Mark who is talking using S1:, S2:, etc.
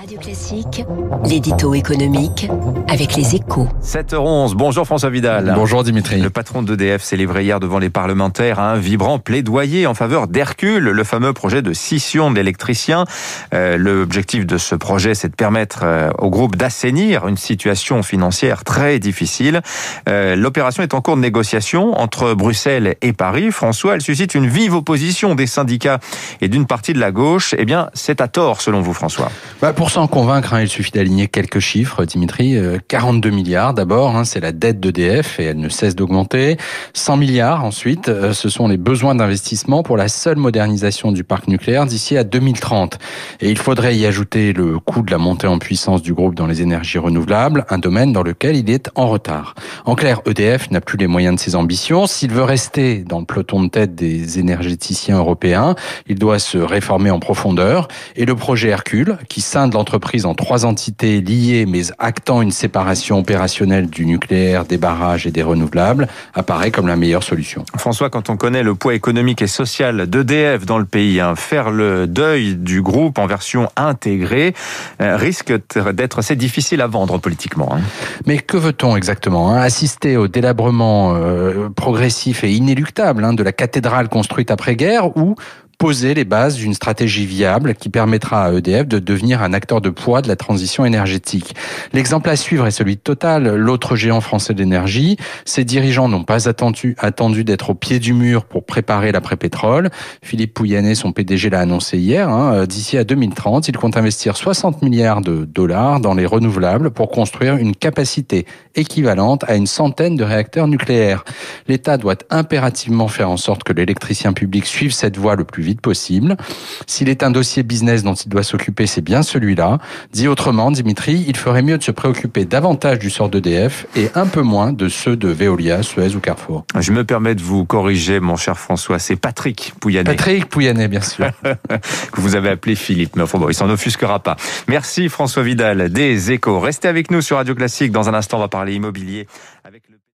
S1: Radio Classique, l'édito économique avec les échos.
S2: 7h11, bonjour François Vidal.
S3: Bonjour Dimitri.
S2: Le patron d'EDF s'est livré hier devant les parlementaires à un vibrant plaidoyer en faveur d'Hercule, le fameux projet de scission d'électriciens. Euh, L'objectif de ce projet, c'est de permettre euh, au groupe d'assainir une situation financière très difficile. Euh, L'opération est en cours de négociation entre Bruxelles et Paris. François, elle suscite une vive opposition des syndicats et d'une partie de la gauche. Eh bien, c'est à tort selon vous François
S3: bah Pour s'en convaincre, hein, il suffit d'aligner quelques chiffres, Dimitri. 42 euh, milliards d'abord, hein, c'est la dette d'EDF et elle ne cesse d'augmenter. 100 milliards ensuite, euh, ce sont les besoins d'investissement pour la seule modernisation du parc nucléaire d'ici à 2030. Et il faudrait y ajouter le coût de la montée en puissance du groupe dans les énergies renouvelables, un domaine dans lequel il est en retard. En clair, EDF n'a plus les moyens de ses ambitions. S'il veut rester dans le peloton de tête des énergéticiens européens, il doit se réformer en profondeur. Et le projet Hercule, qui scinde l'entreprise en trois entités liées mais actant une séparation opérationnelle du nucléaire, des barrages et des renouvelables, apparaît comme la meilleure solution.
S2: François, quand on connaît le poids économique et social d'EDF dans le pays, hein, faire le deuil du groupe en version intégrée euh, risque d'être assez difficile à vendre politiquement. Hein.
S3: Mais que veut-on exactement hein? Assister au délabrement euh, progressif et inéluctable de la cathédrale construite après-guerre ou poser les bases d'une stratégie viable qui permettra à EDF de devenir un acteur de poids de la transition énergétique. L'exemple à suivre est celui de Total, l'autre géant français d'énergie. Ses dirigeants n'ont pas attendu, attendu d'être au pied du mur pour préparer l'après-pétrole. Philippe Pouyanné, son PDG, l'a annoncé hier. Hein. D'ici à 2030, il compte investir 60 milliards de dollars dans les renouvelables pour construire une capacité équivalente à une centaine de réacteurs nucléaires. L'État doit impérativement faire en sorte que l'électricien public suive cette voie le plus vite possible. S'il est un dossier business dont il doit s'occuper, c'est bien celui-là. Dit autrement, Dimitri, il ferait mieux de se préoccuper davantage du sort d'EDF et un peu moins de ceux de Veolia, Suez ou Carrefour.
S2: Je me permets de vous corriger, mon cher François, c'est Patrick Pouyanné.
S3: Patrick Pouyanné, bien sûr.
S2: que vous avez appelé Philippe, mais enfin bon, il s'en offusquera pas. Merci François Vidal des Échos. Restez avec nous sur Radio Classique. Dans un instant, on va parler immobilier avec